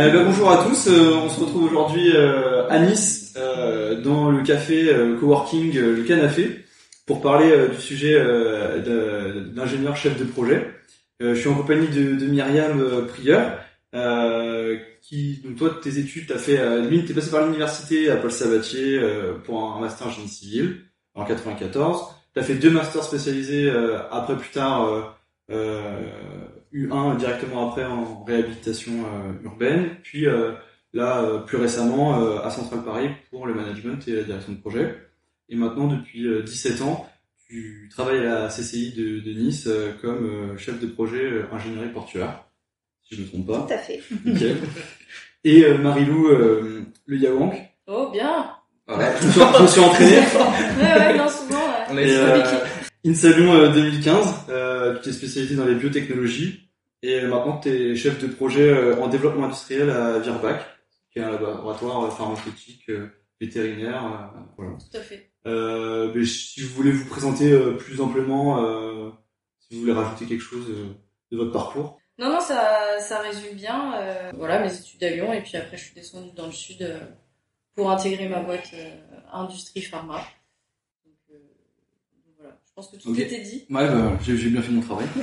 Euh, bah, bonjour à tous, euh, on se retrouve aujourd'hui euh, à Nice euh, dans le café euh, coworking Le Canafé pour parler du sujet d'ingénieur chef de projet. Je suis en compagnie de, de Myriam Prieur qui, donc toi tes études t'as fait, l'une t'es passé par l'université à Paul Sabatier pour un master en génie civil en 94. T'as fait deux masters spécialisés après plus tard U1 directement après en réhabilitation euh, urbaine, puis euh, là euh, plus récemment euh, à Central Paris pour le management et la direction de projet. Et maintenant depuis euh, 17 ans, tu travailles à la CCI de, de Nice euh, comme euh, chef de projet euh, ingénierie portuaire, si je ne me trompe pas. Tout à fait. Nickel. Et euh, Marilou euh, Le Yawank. Oh, bien Voilà, je, me suis, je me suis entraîné. Ouais, ouais, non, souvent, ouais. On est euh. Insalon euh, 2015, euh, tu t'es spécialisé dans les biotechnologies et maintenant tu es chef de projet euh, en développement industriel à Virbac, qui est un laboratoire euh, pharmaceutique euh, vétérinaire. euh, voilà. Tout à fait. Euh, mais si vous voulez vous présenter euh, plus amplement, euh, si vous voulez rajouter quelque chose euh, de votre parcours. Non, non, ça, ça résume bien. euh, voilà, mes études à Lyon, et puis après, je suis descendue dans le sud euh, pour intégrer ma boîte euh, Industrie Pharma. Donc, euh, donc voilà, je pense que tout Ok. était dit. Ouais, bah, j'ai j'ai bien fait mon travail.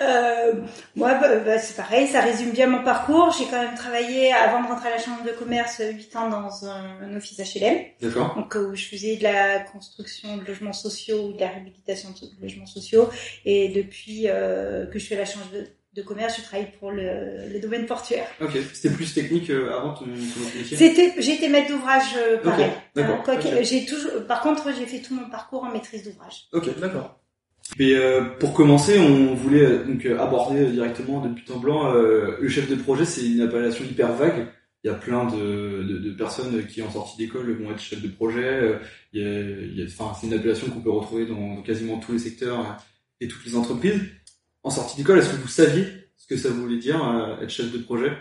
Euh, moi, bah, bah, c'est pareil, ça résume bien mon parcours. J'ai quand même travaillé, avant de rentrer à la chambre de commerce, 8 ans dans un, un office HLM, D'accord. donc euh, où je faisais de la construction de logements sociaux ou de la réhabilitation de logements sociaux. Et depuis euh, que je suis à la chambre de, de commerce, je travaille pour le, le domaine portuaire. Ok. C'était plus technique euh, avant ton, ton métier. C'était, été maître d'ouvrage euh, pareil. d'accord, Hein, j'ai toujours, par contre, j'ai fait tout mon parcours en maîtrise d'ouvrage. Ok. D'accord. Et euh, pour commencer, on voulait euh, donc euh, aborder euh, directement de but en blanc euh, le chef de projet. C'est une appellation hyper vague. Il y a plein de, de, de personnes qui en sortie d'école vont être chefs de projet. Euh, Il y a, il y a- enfin, c'est une appellation qu'on peut retrouver dans, quasiment tous les secteurs euh, et toutes les entreprises. En sortie d'école, est-ce que vous saviez ce que ça voulait dire euh, être chef de projet?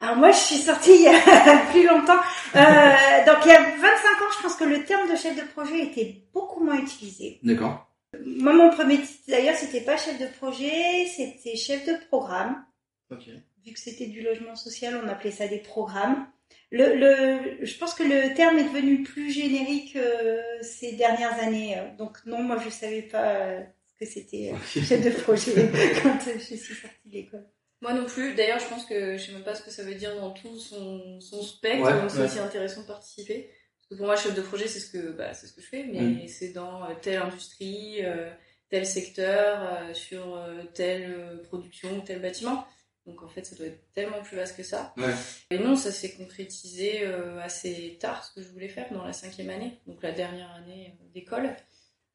Alors moi, je suis sortie il y a plus longtemps. Euh, donc il y a 25 ans, je pense que le terme de chef de projet était beaucoup moins utilisé. D'accord. Moi, mon premier titre, d'ailleurs, c'était pas chef de projet, c'était chef de programme. Ok. Vu que c'était du logement social, on appelait ça des programmes. Le, le, je pense que le terme est devenu plus générique euh, ces dernières années. euh. Donc non, moi, je savais pas euh, que c'était euh, chef de projet quand euh, je suis sortie de l'école. Moi non plus. D'ailleurs, je pense que je sais même pas ce que ça veut dire dans tout son, son spectre, Ouais, donc c'est ouais. aussi intéressant de participer. Parce que pour moi, chef de projet, c'est ce que, bah, c'est ce que je fais, mais Mm. c'est dans euh, telle industrie, euh, tel secteur, euh, sur euh, telle production, tel bâtiment. Donc en fait, ça doit être tellement plus vaste que ça. Ouais. Et non, ça s'est concrétisé euh, assez tard, ce que je voulais faire dans la cinquième année, donc la dernière année euh, d'école.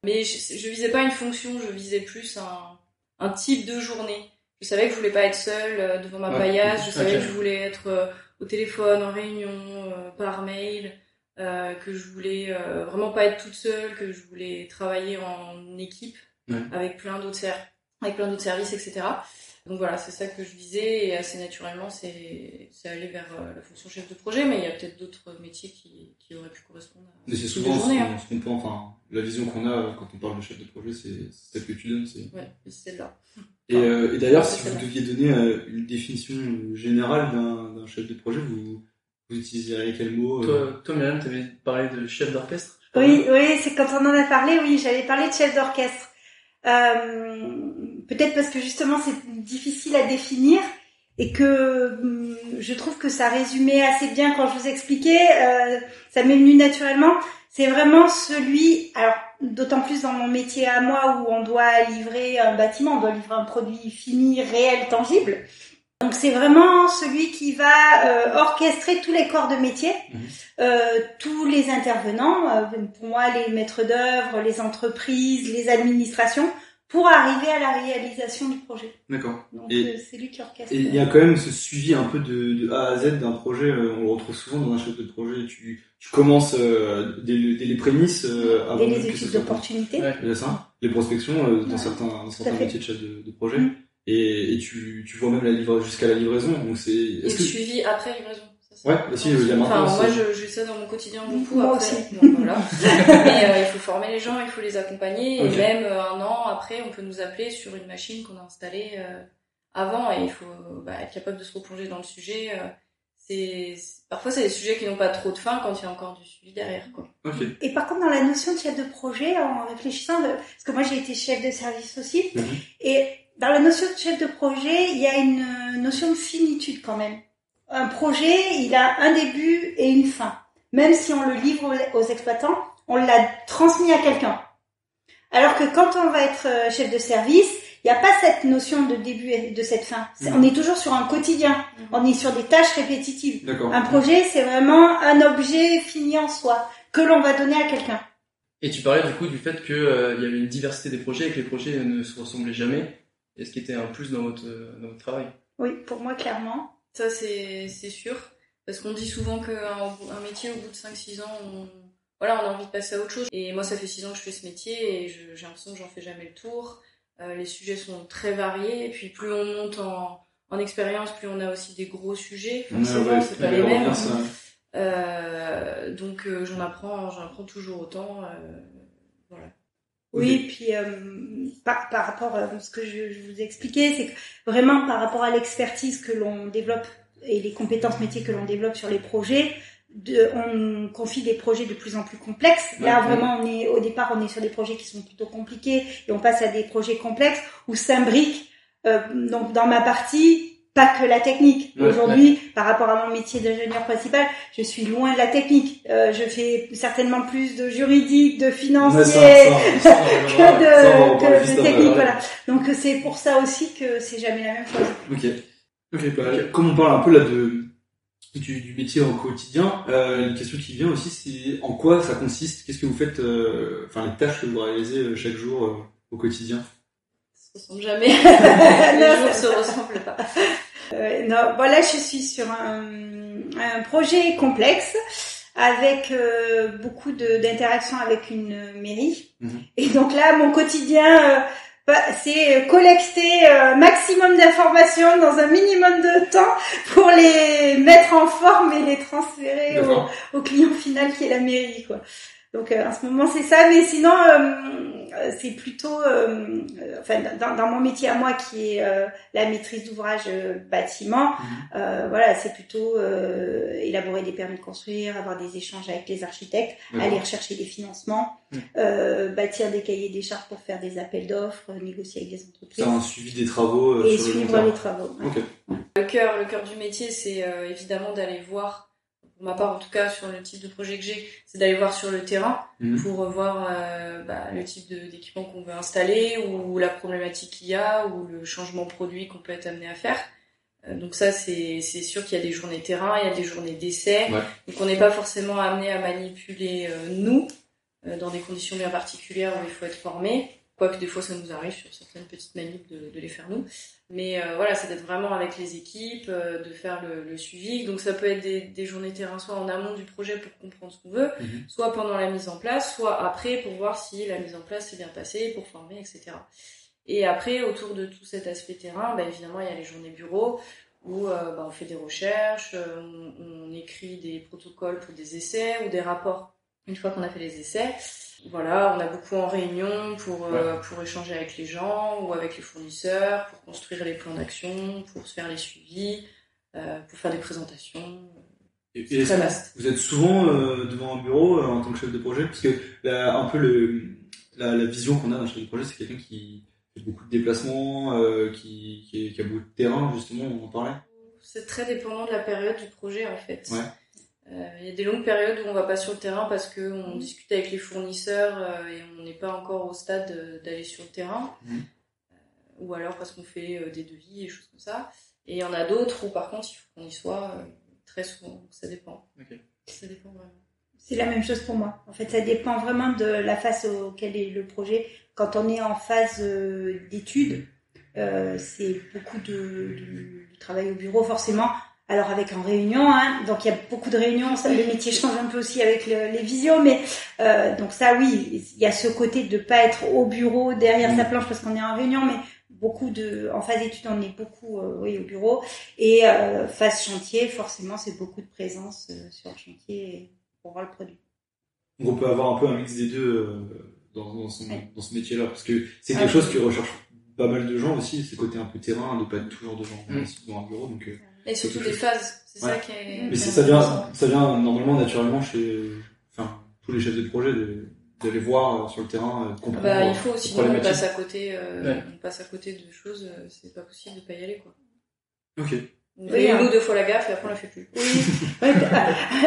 Mais je, je visais pas une fonction, je visais plus un, un type de journée. Je savais que je voulais pas être seule euh, devant ma Ouais. paillasse, je savais que je voulais être euh, au téléphone, en réunion, euh, par mail, que je voulais vraiment pas être toute seule, que je voulais travailler en équipe Ouais. avec plein d'autres ser- avec plein d'autres services, etc. Donc voilà, c'est ça que je visais et assez naturellement, c'est c'est aller vers euh, la fonction chef de projet, mais il y a peut-être d'autres métiers qui, qui auraient pu correspondre à Mais c'est souvent ce qu'on hein. ce qu'on pense, enfin, la vision qu'on a quand on parle de chef de projet, c'est celle que tu donnes. c'est Ouais, c'est celle-là. Et, euh, et d'ailleurs, si vous deviez donner euh, une définition générale d'un d'un chef de projet, vous, vous utiliseriez quel mot euh, Toi, toi Myriam, t'avais parlé de chef d'orchestre. Oui, oui, c'est quand on en a parlé, oui, j'avais parlé de chef d'orchestre. Euh, Peut-être parce que justement c'est difficile à définir et que hum, je trouve que ça résumait assez bien quand je vous expliquais, euh, ça m'est venu naturellement. C'est vraiment celui, alors d'autant plus dans mon métier à moi où on doit livrer un bâtiment, on doit livrer un produit fini, réel, tangible. Donc c'est vraiment celui qui va euh, orchestrer tous les corps de métier, Mhm. euh, tous les intervenants, euh, pour moi les maîtres d'œuvre, les entreprises, les administrations, pour arriver à la réalisation du projet. D'accord. Donc euh, c'est lui qui orchestre. Et il y a quand même ce suivi un peu de, de A à Z d'un projet. euh, on le retrouve souvent dans un chef de projet. Tu, tu commences euh, dès, le- dès les prémices euh, avant Dès les études d'opportunité. Ouais. C'est ça Les prospections euh, dans Ouais, certains, dans certains métiers de chef de, de projet. Mm. Et, et tu, tu vois même la livra jusqu'à la livraison. Donc c'est. Et le que suivi après livraison. Ouais, important aussi, il y a Enfin, moi, j'ai ça dans mon quotidien beaucoup. Moi après. aussi. Donc, voilà. Mais euh, il faut former les gens, il faut les accompagner. Et même euh, un an après, on peut nous appeler sur une machine qu'on a installée euh, avant et il faut bah, être capable de se replonger dans le sujet. c'est parfois c'est des sujets qui n'ont pas trop de fin quand il y a encore du suivi derrière quoi. Et par contre dans la notion de chef de projet en réfléchissant parce que moi j'ai été chef de service aussi mhm. et dans la notion de chef de projet, il y a une notion de finitude quand même. Un projet, il a un début et une fin. Même si on le livre aux exploitants, on l'a transmis à quelqu'un. Alors que quand on va être euh, chef de service, il n'y a pas cette notion de début et de cette fin. On est toujours sur un quotidien. Mhm. On est sur des tâches répétitives. Un projet, c'est vraiment un objet fini en soi que l'on va donner à quelqu'un. Et tu parlais du coup du fait qu'il euh, y avait une diversité des projets et que les projets ne se ressemblaient jamais. Est-ce qui était un plus dans votre, dans votre travail? Oui, pour moi, clairement. Ça, c'est sûr. Parce qu'on dit souvent qu'un un métier, au bout de 5-6 ans, on, voilà, on a envie de passer à autre chose. Et moi, ça fait 6 ans que je fais ce métier et j'ai l'impression que j'en fais jamais le tour. Euh, les sujets sont très variés. Et puis, plus on monte en, en expérience, plus on a aussi des gros sujets. Forcément, c'est pas les mêmes. Euh, donc, euh, j'en apprends, j'en apprends toujours autant. Oui, puis euh, par, par, rapport à ce que je, je vous expliquais, c'est que vraiment par rapport à l'expertise que l'on développe et les compétences métiers que l'on développe sur les projets, de, on confie des projets de plus en plus complexes. Là, vraiment, on est au départ, on est sur des projets qui sont plutôt compliqués et on passe à des projets complexes où s'imbrique. Euh, donc, dans ma partie, pas que la technique. Aujourd'hui, par rapport à mon métier d'ingénieur principal, je suis loin de la technique. Euh, je fais certainement plus de juridique, de financier que de, technique. Voilà. Donc c'est pour ça aussi que c'est jamais la même chose. Ok. Ok. Bah, comme on parle un peu là de du, du métier au quotidien, euh, une question qui vient aussi, c'est en quoi ça consiste? Qu'est-ce que vous faites euh, Enfin, les tâches que vous réalisez euh, chaque jour euh, au quotidien? Ça se ressemble jamais. les jours se ressemblent pas. Euh, non, voilà, je suis sur un, un projet complexe avec euh, beaucoup d'interactions avec une mairie. Mhm. Et donc là, mon quotidien, euh, bah, c'est collecter un maximum d'informations dans un minimum de temps pour les mettre en forme et les transférer au, au, client final qui est la mairie. Quoi. Donc en ce moment, c'est ça. Mais sinon euh, c'est plutôt, euh, euh, enfin, dans, dans, mon métier à moi qui est la maîtrise d'ouvrage bâtiment, mhm. voilà, c'est plutôt élaborer des permis de construire, avoir des échanges avec les architectes, aller rechercher des financements, mhm. bâtir des cahiers des charges pour faire des appels d'offres, négocier avec des entreprises. C'est un suivi des travaux. Et suivre les travaux. Le cœur, le cœur du métier, c'est évidemment d'aller voir pour ma part en tout cas sur le type de projet que j'ai, c'est d'aller voir sur le terrain mhm. pour voir euh, bah, le type d'équipement qu'on veut installer ou la problématique qu'il y a ou le changement produit qu'on peut être amené à faire. Euh, donc ça c'est sûr qu'il y a des journées terrain, il y a des journées d'essai, donc on n'est pas forcément amené à manipuler euh, nous dans des conditions bien particulières où il faut être formé. Quoique des fois ça nous arrive sur certaines petites manips de, de les faire nous. Mais euh, voilà, c'est d'être vraiment avec les équipes, euh, de faire le, le, suivi. Donc ça peut être des, des, journées terrain, soit en amont du projet pour comprendre ce qu'on veut, mhm. soit pendant la mise en place, soit après pour voir si la mise en place s'est bien passée, pour former, etc. Et après, autour de tout cet aspect terrain, bah, évidemment, il y a les journées bureaux où euh, bah, on fait des recherches, on, on écrit des protocoles pour des essais ou des rapports une fois qu'on a fait les essais. Voilà, on a beaucoup en réunion pour, euh, pour échanger avec les gens ou avec les fournisseurs, pour construire les plans d'action, pour se faire les suivis, euh, pour faire des présentations. Et, très vaste. Vous êtes souvent euh, devant un bureau en tant que chef de projet Parce que là, un peu le, la, la vision qu'on a d'un chef de projet, c'est quelqu'un qui fait beaucoup de déplacements, qui, qui, qui, a beaucoup de terrain, justement, on en parlait. C'est très dépendant de la période du projet, en fait. Ouais. Euh, il y a des longues périodes où on va pas sur le terrain parce que on discute avec les fournisseurs euh, et on n'est pas encore au stade d'aller sur le terrain. Mmh. Euh, ou alors parce qu'on fait des devis et choses comme ça. Et il y en a d'autres où par contre il faut qu'on y soit très souvent. ça dépend. Ça dépend vraiment. C'est la même chose pour moi. En fait, ça dépend vraiment de la phase auquel est le projet. Quand on est en phase d'études, euh, c'est beaucoup de, de, de, travail au bureau forcément alors avec en réunion, hein, donc il y a beaucoup de réunions, ça, le métier change un peu aussi avec les visios, mais euh, donc ça oui, il y a ce côté de pas être au bureau derrière sa planche parce qu'on est en réunion, mais beaucoup de en phase d'études on est beaucoup euh, oui au bureau et euh, phase chantier forcément c'est beaucoup de présence euh, sur le chantier pour voir le produit. Donc on peut avoir un peu un mix des deux euh, dans, dans, son, dans ce métier-là parce que c'est quelque chose qui recherche pas mal de gens aussi, c'est côté un peu terrain, de pas être toujours devant, Mm. devant un bureau. Donc, euh, Et surtout chose. phases, c'est Ouais. ça qui est. mais est ça vient, ça vient normalement naturellement chez, enfin, tous les chefs de projet de- d'aller voir euh, sur le terrain, euh, de comprendre. Bah, il faut, les sinon on passe à côté, euh, Ouais. on passe à côté de choses, c'est pas possible de pas y aller, quoi. Ok. On Oui, fait hein. une ou deux fois la gaffe et après on la fait plus. Oui. Ouais,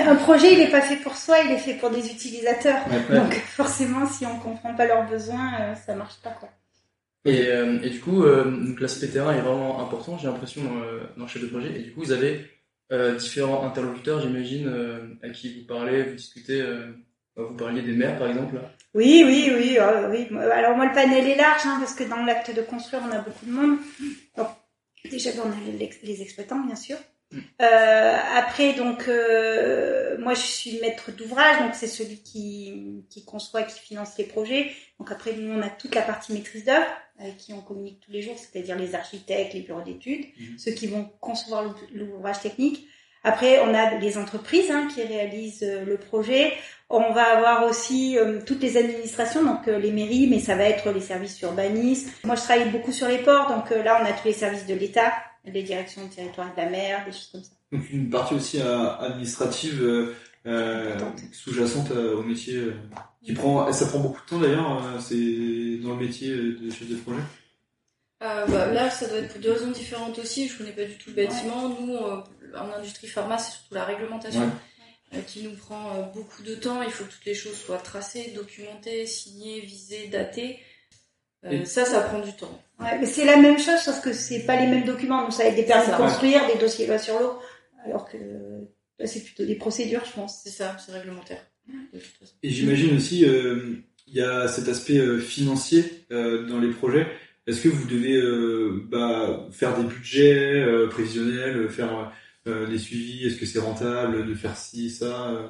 un projet, il n'est pas fait pour soi, il est fait pour des utilisateurs. Ouais. Donc forcément, si on comprend pas leurs besoins, ça marche pas quoi. Et, euh, et du coup, euh, l'aspect terrain est vraiment important, j'ai l'impression, dans, le- dans le chef de projet. Et du coup, vous avez euh, différents interlocuteurs, j'imagine, euh, à qui vous parlez, vous discutez. euh, bah, vous parliez des maires, par exemple. Oui, oui, oui, euh, oui. Alors moi, le panel est large, hein, parce que dans l'acte de construire, on a beaucoup de monde. Déjà, on a les, les exploitants, bien sûr. Euh, après, donc, euh, moi, je suis maître d'ouvrage, donc c'est celui qui, qui conçoit, qui finance les projets. Donc après, nous, on a toute la partie maîtrise d'œuvre, avec qui on communique tous les jours, c'est-à-dire les architectes, les bureaux d'études, Mhm. ceux qui vont concevoir l'ou- l'ouvrage technique. Après, on a les entreprises hein, qui réalisent euh, le projet. On va avoir aussi euh, toutes les administrations, donc euh, les mairies, mais ça va être les services urbanistes. Moi, je travaille beaucoup sur les ports, donc là, on a tous les services de l'État, les directions de territoire de la mer, des choses comme ça. Donc une partie aussi euh, administrative euh, euh, sous-jacente euh, au métier euh, qui prend ça prend beaucoup de temps d'ailleurs euh, c'est dans le métier de chef de projet Euh, bah, là, ça doit être pour deux raisons différentes aussi. Je connais pas du tout le bâtiment. Nous, euh, en industrie pharma, c'est surtout la réglementation Ouais. euh, qui nous prend beaucoup de temps. Il faut que toutes les choses soient tracées, documentées, signées, visées, datées. Euh, Et- Ça, ça prend du temps. Ouais, mais c'est la même chose, sauf que c'est pas les mêmes documents. Donc ça va être des permis de construire, des dossiers loi sur l'eau, alors que là, c'est plutôt des procédures, je pense. C'est ça, c'est réglementaire. de toute façon. et j'imagine aussi euh, il y a cet aspect euh, financier euh, dans les projets est-ce que vous devez euh, bah, faire des budgets euh, prévisionnels faire euh, des suivis? Est-ce que c'est rentable de faire ci ça euh?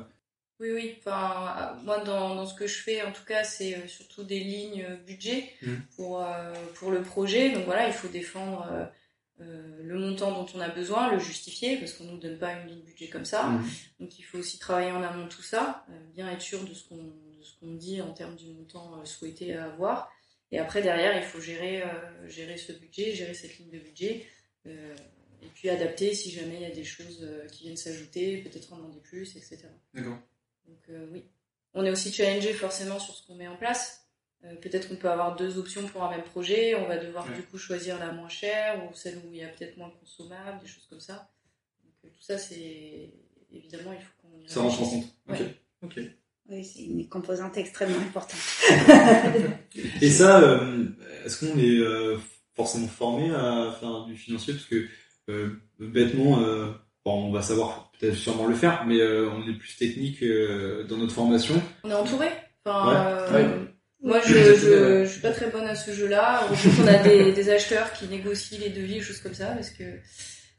Oui, oui. Enfin, euh, moi, dans, dans ce que je fais, en tout cas, c'est euh, surtout des lignes euh, budget Mhm. pour, euh, pour le projet. Donc voilà, il faut défendre euh, le montant dont on a besoin, le justifier, parce qu'on ne nous donne pas une ligne budget comme ça. Mhm. Donc il faut aussi travailler en amont de tout ça, euh, bien être sûr de ce qu'on de ce qu'on dit en termes du montant euh, souhaité à avoir. Et après, derrière, il faut gérer, euh, gérer ce budget, gérer cette ligne de budget. euh, et puis adapter si jamais il y a des choses qui viennent s'ajouter, peut-être en demander plus, etc. d'accord Donc euh, oui. On est aussi challengé forcément sur ce qu'on met en place. Euh, Peut-être qu'on peut avoir deux options pour un même projet. On va devoir Ouais. du coup choisir la moins chère ou celle où il y a peut-être moins consommable, des choses comme ça. Donc euh, tout ça, c'est évidemment il faut qu'on y ça rentre en compte Ouais. ok Ok. Oui, c'est une composante extrêmement importante. Et ça, euh, est-ce qu'on est euh, forcément formé à faire du financier? Parce que euh, bêtement, euh, bon, on va savoir peut-être sûrement le faire, mais euh, on est plus technique euh, dans notre formation. On est entouré. Enfin, Ouais. euh, Ouais. Moi, je, je, suis pas très bonne à ce jeu-là. Qu'on a des, des acheteurs qui négocient les devis, choses comme ça, parce que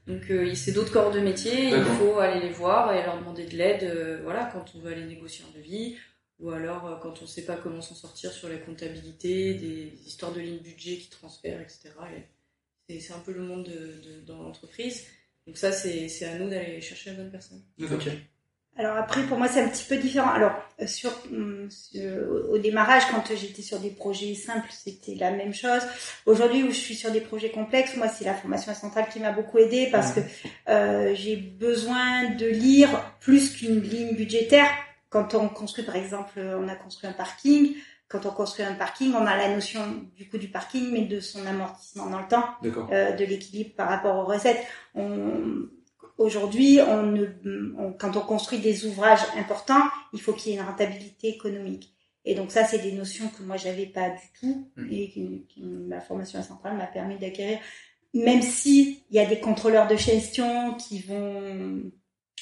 donc euh, c'est d'autres corps de métier. Il faut aller les voir et leur demander de l'aide. euh, voilà, quand on veut aller négocier un devis, ou alors quand on sait pas comment s'en sortir sur la comptabilité, des histoires de lignes budget qui transfèrent, etc. Et c'est c'est un peu le monde de, de- dans l'entreprise. Donc ça, c'est c'est à nous d'aller chercher la bonne personne. Ok. Alors après, pour moi, c'est un petit peu différent. Alors, euh, sur, hum, sur- au démarrage, quand j'étais sur des projets simples, c'était la même chose. Aujourd'hui, où je suis sur des projets complexes, moi, c'est la formation centrale qui m'a beaucoup aidée parce que euh, j'ai besoin de lire plus qu'une ligne budgétaire. Quand on construit, par exemple, on a construit un parking. Quand on construit un parking, on a la notion du coût du parking, mais de son amortissement dans le temps euh, de l'équilibre par rapport aux recettes. Aujourd'hui, on ne, on- quand on construit des ouvrages importants, il faut qu'il y ait une rentabilité économique. Et donc ça, c'est des notions que moi j'avais pas du tout Mm. et que, que ma formation à Centrale m'a permis d'acquérir. Même si il y a des contrôleurs de gestion qui vont,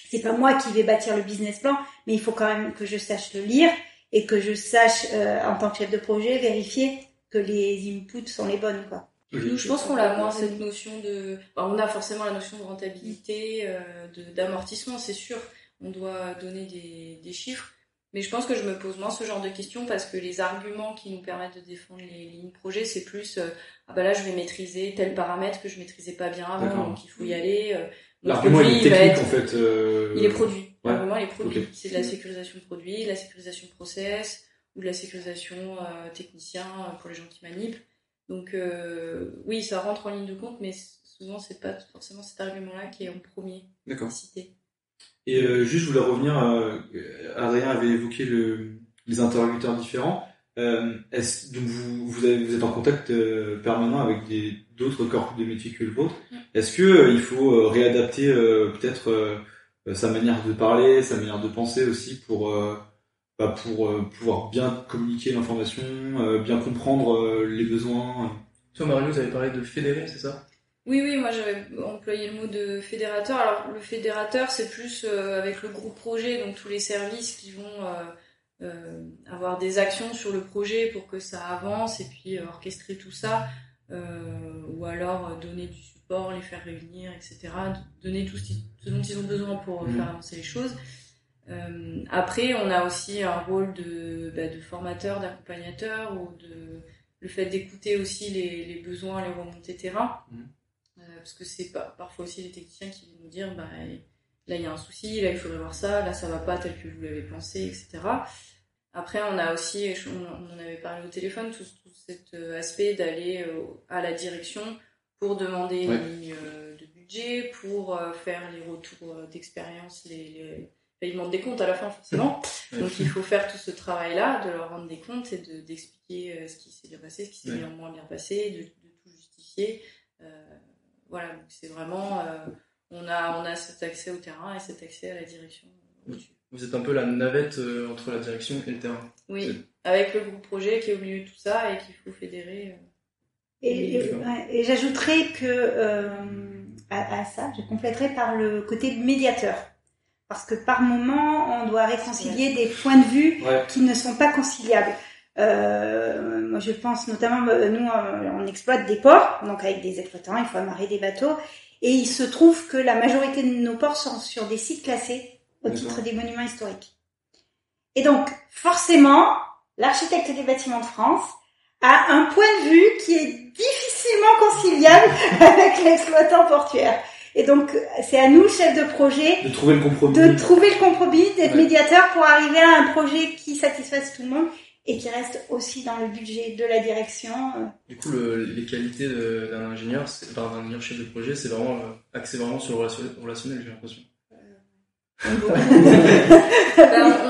c'est pas moi qui vais bâtir le business plan, mais il faut quand même que je sache le lire et que je sache euh, en tant que chef de projet vérifier que les inputs sont les bonnes quoi. Nous, je pense qu'on a moins cette notion de. enfin, on a forcément la notion de rentabilité, euh, de- d'amortissement, c'est sûr. On doit donner des, des chiffres. Mais je pense que je me pose moins ce genre de questions parce que les arguments qui nous permettent de défendre les lignes projet, c'est plus euh, ah bah là je vais maîtriser tel paramètre que je maîtrisais pas bien avant, donc il faut y aller. Notre L'argument il est technique être- en fait. euh, il est produit. ouais. L'argument, il est produit. C'est de la sécurisation de produit, de la sécurisation de process, ou de la sécurisation euh, technicien euh, pour les gens qui manipulent. Donc euh, oui, ça rentre en ligne de compte, mais souvent c'est pas forcément cet argument-là qui est en premier D'accord. cité. Et juste, je voulais revenir. Adrien avait évoqué le, les interlocuteurs différents. Euh, est-ce, donc vous, vous, avez- vous êtes en contact euh, permanent avec des, d'autres corps de métiers que le vôtre. Mm. Est-ce que euh, il faut euh, réadapter euh, peut-être sa manière de parler, sa manière de penser aussi pour euh, bah, pour euh, pouvoir bien communiquer l'information, euh, bien comprendre euh, les besoins. Toi, Mario, vous avez parlé de fédérer, c'est ça? Oui, oui, moi j'avais employé le mot de fédérateur. Alors le fédérateur, c'est plus euh, avec le groupe projet, donc tous les services qui vont euh, euh, avoir des actions sur le projet pour que ça avance et puis euh, orchestrer tout ça, euh, ou alors donner du les faire réunir, etc. Donner tout ce, dont ils ont besoin pour euh, Mhm. faire avancer les choses. Euh, après, on a aussi un rôle de, bah, de formateur, d'accompagnateur, ou de le fait d'écouter aussi les, les besoins, les remontées terrain. Euh, parce que c'est pas, parfois aussi les techniciens qui viennent nous dire bah, là il y a un souci, là il faudrait voir ça, là ça va pas tel que vous l'avez pensé, etc. Après on a aussi, on en avait parlé au téléphone, tout, tout cet aspect d'aller à la direction pour demander Ouais. une ligne euh, de budget, pour euh, faire les retours euh, d'expérience, les, demandent des comptes à la fin forcément. Ouais. Donc il faut faire tout ce travail-là, de leur rendre des comptes et de- d'expliquer ce qui s'est bien passé, ce qui s'est bien moins bien passé, de, de tout justifier. Voilà, donc c'est vraiment, on a on a cet accès au terrain et cet accès à la direction. Vous êtes un peu la navette euh, entre la direction et le terrain. Oui, avec le groupe projet qui est au milieu de tout ça et qu'il faut fédérer. Et, et- j'ajouterais que euh, à, à ça, je compléterai par le côté médiateur. Parce que par moment, on doit réconcilier des points de vue Ouais. qui ne sont pas conciliables. Euh, moi, je pense notamment, euh, nous, euh, on exploite des ports, donc avec des exploitants, il faut amarrer des bateaux. Et il se trouve que la majorité de nos ports sont sur des sites classés au titre des monuments historiques. Et donc, forcément, l'architecte des bâtiments de France a un point de vue qui est difficilement conciliable avec l'exploitant portuaire. Et donc, c'est à nous, chefs de projet, De trouver le compromis. de trouver le compromis, d'être Ouais. médiateur pour arriver à un projet qui satisfasse tout le monde et qui reste aussi dans le budget de la direction. euh. Du coup, le- les qualités d'un ingénieur, d'un ingénieur chef de projet, c'est vraiment euh, axé vraiment sur le relationnel, relationnel, j'ai l'impression. Bah,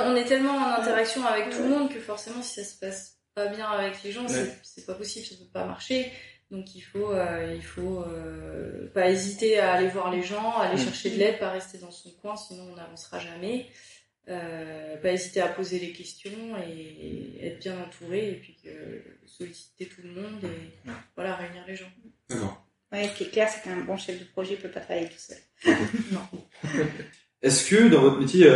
on, on est tellement en interaction avec tout le monde que forcément si ça se passe pas bien avec les gens, Ouais. c'est- pas possible, ça peut pas marcher. Donc il faut, euh, il faut euh, pas hésiter à aller voir les gens, aller Mm. chercher de l'aide, pas rester dans son coin, sinon on n'avancera jamais. Euh, pas hésiter à poser les questions et être bien entouré et puis solliciter tout le monde et Ouais. voilà réunir les gens. D'accord. Ouais, ce qui est clair, c'est qu'un bon chef de projet peut pas travailler tout seul. Est-ce que dans votre métier,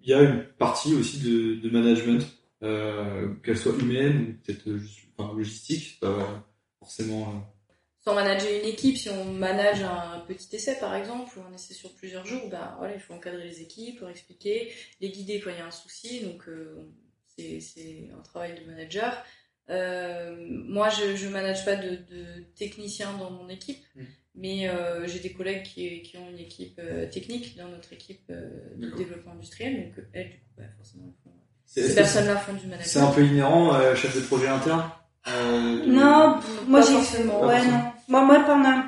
il y a une partie aussi de, de management, euh, qu'elle soit humaine ou peut-être juste enfin, logistique, c'est pas forcément. euh, sans manager une équipe, si on manage un petit essai par exemple, ou un essai sur plusieurs jours, ben voilà, il faut encadrer les équipes, leur expliquer, les guider quand il y a un souci, donc euh, c'est un travail de manager. Euh, moi, je je manage pas de, de techniciens dans mon équipe, Mm. mais euh, j'ai des collègues qui, qui ont une équipe euh, technique dans notre équipe euh, de développement industriel, donc elles, du coup, bah, forcément, elles font- ces personnes-là font du C'est management. un peu inhérent, euh, chef de projet interne euh, de- Non, moi j'ai forcément. Ouais forcément. non. Moi, moi pendant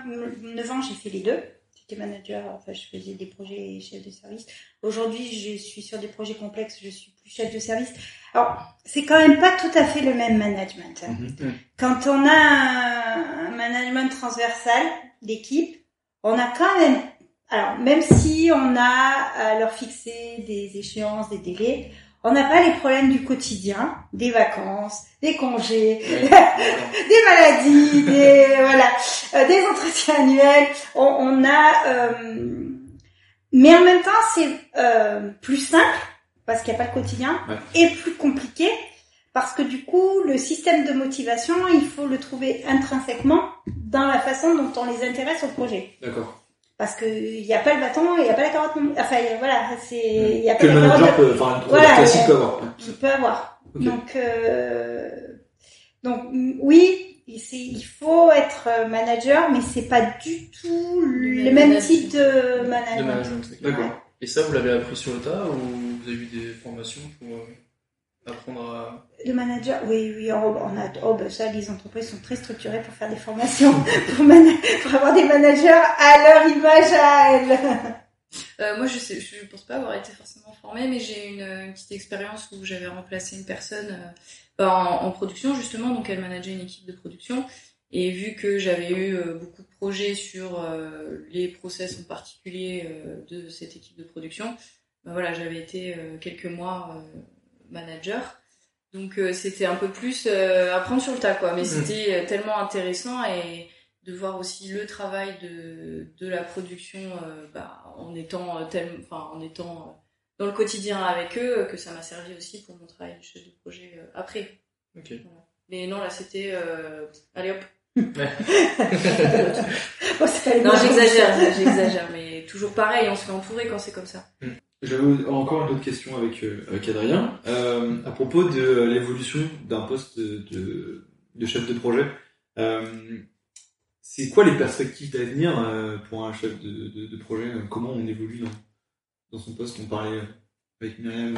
9 ans j'ai fait les deux. J'étais manager, enfin je faisais des projets et chef de service. Aujourd'hui je suis sur des projets complexes, je suis plus chef de service. Alors c'est quand même pas tout à fait le même management. hein. Mhm. Quand on a un, un management transversal d'équipe, on a quand même, alors même si on a à leur fixer des échéances, des délais, on n'a pas les problèmes du quotidien, des vacances, des congés, des maladies, des voilà, euh, des entretiens annuels. On, on a, euh, mais en même temps c'est euh, plus simple parce qu'il n'y a pas le quotidien Ouais. et plus compliqué parce que du coup le système de motivation il faut le trouver intrinsèquement dans la façon dont on les intéresse au projet. D'accord. Parce que il n'y a pas le bâton, il n'y a pas la carotte. non- Enfin voilà, c'est il y a Que pas le la carotte manager peut, enfin, le Voilà, classique peut avoir. qu'il peut avoir. Donc, euh, donc oui, il faut être euh, manager, mais c'est pas du tout le Le même type de ok. D'accord. Et ça, vous l'avez appris sur le tas ou vous avez eu des formations pour euh, apprendre à... Le manager, oui, oui, on, on a, oh, ben ça, les entreprises sont très structurées pour faire des formations, pour, avoir des managers à leur image à elles. Euh, moi, je sais, je pense pas avoir été forcément formée, mais j'ai une, une petite expérience où j'avais remplacé une personne euh, bah, en, en production justement, donc elle manageait une équipe de production. Et vu que j'avais eu euh, beaucoup de projets sur euh, les process en particulier euh, de cette équipe de production, bah, voilà, j'avais été euh, quelques mois euh, manager. Donc euh, c'était un peu plus euh, apprendre sur le tas, quoi. Mais Mhm. c'était euh, tellement intéressant et de voir aussi le travail de, de la production euh, bah, en étant euh, tel, enfin en étant euh, dans le quotidien avec eux que ça m'a servi aussi pour mon travail de chef de projet euh, après. Ok. Mais non là c'était euh, allez hop. Non j'exagère, j'exagère, mais toujours pareil, on se fait entourer quand c'est comme ça. J'avais encore une autre question avec, euh, avec Adrien. Euh, à propos de euh, l'évolution d'un poste de, de chef de projet, euh, c'est quoi les perspectives d'avenir pour un chef de, de, de projet? Comment on évolue dans, dans son poste? On parlait avec Myriam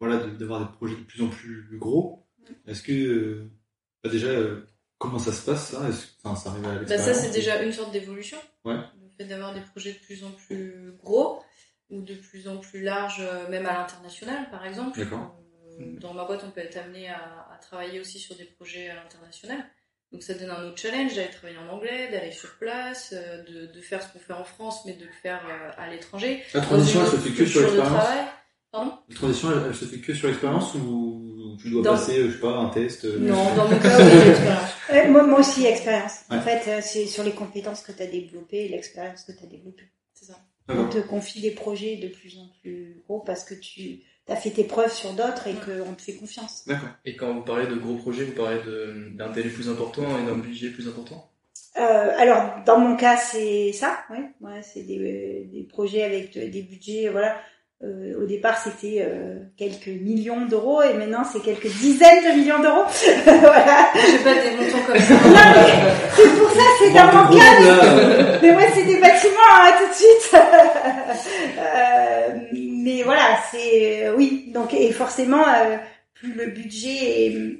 voilà, d'avoir des projets de plus en plus gros. Est-ce que, bah déjà, comment ça se passe ça? Est-ce- Enfin, ça arrive à Bah, ça, c'est déjà une sorte d'évolution. Ouais. Le fait d'avoir des projets de plus en plus gros ou de plus en plus larges, euh, même à l'international, par exemple. D'accord. Euh, Dans ma boîte, on peut être amené à, à travailler aussi sur des projets à l'international. Donc ça donne un autre challenge d'aller travailler en anglais, d'aller sur place, euh, de, de faire ce qu'on fait en France, mais de le faire à l'étranger. La transition, elle se fait que sur l'expérience La transition, elle, elle se fait que sur l'expérience ou tu dois Dans- passer, je sais pas, un test euh, Non, dans mon cas, oui. Euh, moi, moi aussi, expérience. En fait, c'est sur les compétences que tu as développées et l'expérience que tu as développée. On te confie des projets de plus en plus gros parce que tu as fait tes preuves sur d'autres et qu'on te fait confiance. D'accord. Et quand vous parlez de gros projets, vous parlez d'un délai plus important et d'un budget plus important? Euh, alors, dans mon cas, c'est ça, ouais. Ouais, c'est des, des projets avec de- des budgets, voilà. Euh, au départ, c'était euh, quelques millions d'euros et maintenant, c'est quelques dizaines de millions d'euros. voilà. J'ai pas des montants comme ça. C'est pour ça, c'est dans mon cas. Mais moi, c'est des bâtiments, hein, tout de suite. Euh, mais voilà, c'est euh, oui. Donc, et forcément, euh, plus le budget est,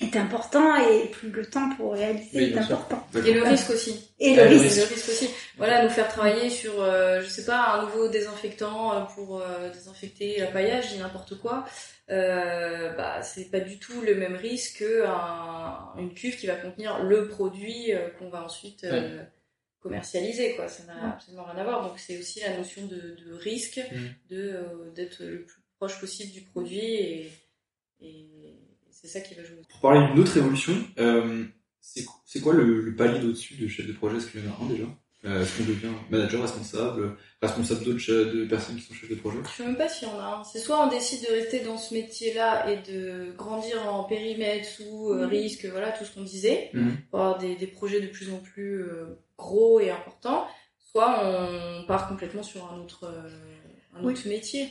est important et plus le temps pour réaliser Oui, est important. Et le risque aussi. Et Ah, le le risque. Le risque aussi. Voilà, nous faire travailler sur, euh, je sais pas, un nouveau désinfectant euh, pour euh, désinfecter l'appaillage, je dis n'importe quoi. Euh, bah, c'est pas du tout le même risque que un- une cuve qui va contenir le produit euh, qu'on va ensuite euh, commercialiser, quoi. Ça n'a absolument rien à voir. Donc c'est aussi la notion de, de risque, Mhm. de euh, d'être le plus proche possible du produit et, et c'est ça qui va jouer. Pour parler d'une autre évolution, euh, c'est qu- c'est quoi le, le palier d'au-dessus de chef de projet Est-ce qu'il y en a un déjà? Euh, Est-ce qu'on devient manager, responsable, responsable d'autres de personnes qui sont chefs de projet? Je sais même pas s'il y en a un. C'est soit on décide de rester dans ce métier-là et de grandir en périmètre sous euh, Mhm. risque, voilà tout ce qu'on disait, Mhm. pour avoir des, des projets de plus en plus gros et importants, soit on part complètement sur un autre, un Oui. autre métier.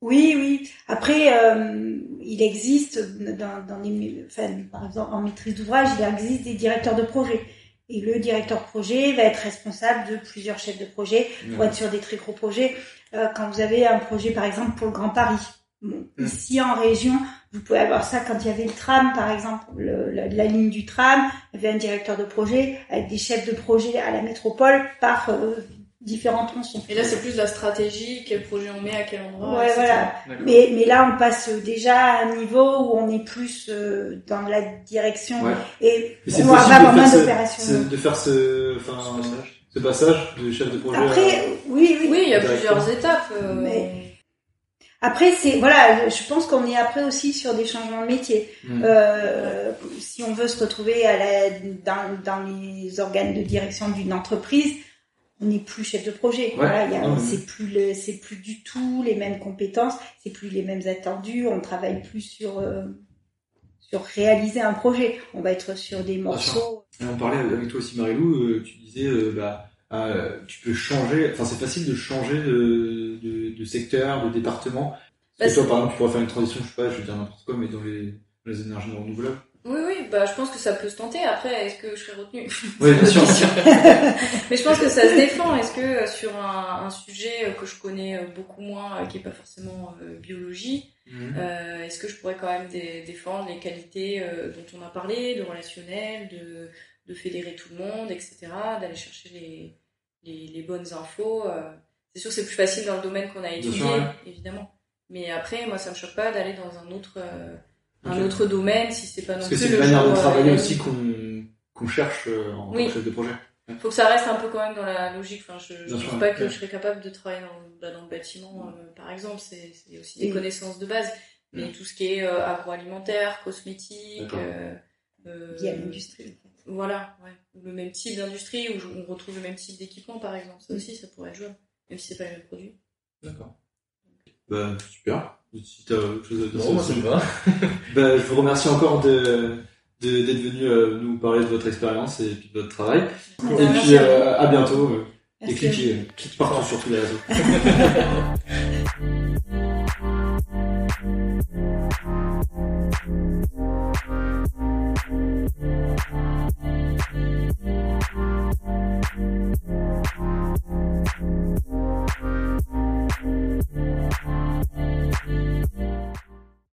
Oui, oui. Après, euh, il existe dans, dans les, enfin, par exemple, en maîtrise d'ouvrage, il existe des directeurs de projet. Et le directeur de projet va être responsable de plusieurs chefs de projet pour être sur des très gros projets. Euh, quand vous avez un projet, par exemple, pour le Grand Paris. Bon, Mm. Ici, en région, vous pouvez avoir ça quand il y avait le tram, par exemple, le- la, la ligne du tram. Il y avait un directeur de projet avec des chefs de projet à la métropole par euh, différents tronçons. Et là c'est plus la stratégie, quel projet on met à quel endroit. Ouais, etc. voilà. Mais, mais là, on passe déjà à un niveau où on est plus euh, dans la direction Ouais. et Mais c'est on va avoir de moins faire, ce, d'opérations. de faire ce, enfin, Ce passage. ce passage de chef de projet. Après, à- oui, oui. Oui, il y a plusieurs étapes. euh, Mais- Après, c'est voilà, je pense qu'on est après aussi sur des changements de métier. Mhm. Euh, si on veut se retrouver à la, dans, dans les organes de direction d'une entreprise, on n'est plus chef de projet. Voilà, a- non, mais- c'est plus le, c'est plus du tout les mêmes compétences, c'est plus les mêmes attendus. On travaille plus sur euh, sur réaliser un projet. On va être sur des morceaux. Et on parlait avec toi aussi, Marilou, euh, tu disais, euh, bah, euh, tu peux changer, enfin, c'est facile de changer de, de, de secteur, de département. Parce que toi, par exemple, tu pourrais faire une transition, je sais pas, je vais dire n'importe quoi, mais dans les, dans les énergies renouvelables. Oui, oui, bah, je pense que ça peut se tenter. Après, est-ce que je serai retenue? Oui, bien sûr. Mais je pense que ça se défend. Est-ce que euh, sur un, un sujet euh, que je connais euh, beaucoup moins, qui est pas forcément euh, biologie, Mhm. euh, est-ce que je pourrais quand même dé- défendre les qualités euh, dont on a parlé, de relationnel, de, de fédérer tout le monde, etc., d'aller chercher les, les, les bonnes infos. C'est sûr, que c'est plus facile dans le domaine qu'on a étudié, sûr, ouais. évidemment. Mais après, moi, ça me choque pas d'aller dans un autre, un autre domaine si c'est pas non Parce que plus c'est une le manière de travailler euh, aussi qu'on qu'on cherche euh, en Oui. tant que chef de projet. faut que ça reste un peu quand même dans la logique. Enfin, je, Bien pense pas que ouais. je serais capable de travailler dans, bah, dans le bâtiment, euh, par exemple. C'est aussi des connaissances de base. Mais tout ce qui est euh, agroalimentaire, cosmétique, euh, euh, à l'industrie. Voilà, ouais. Le même type d'industrie où on retrouve le même type d'équipement, par exemple. Ça aussi, ça pourrait être jouable. Même si c'est pas les mêmes produits. D'accord. Bah, super. Si t'as autre chose à dire moi, ça me va. Bah, je vous remercie encore de de- d'être venu euh, nous parler de votre expérience et puis de votre travail. Et puis euh, à bientôt. euh, et cliquez, cliquez partout sur tous les réseaux.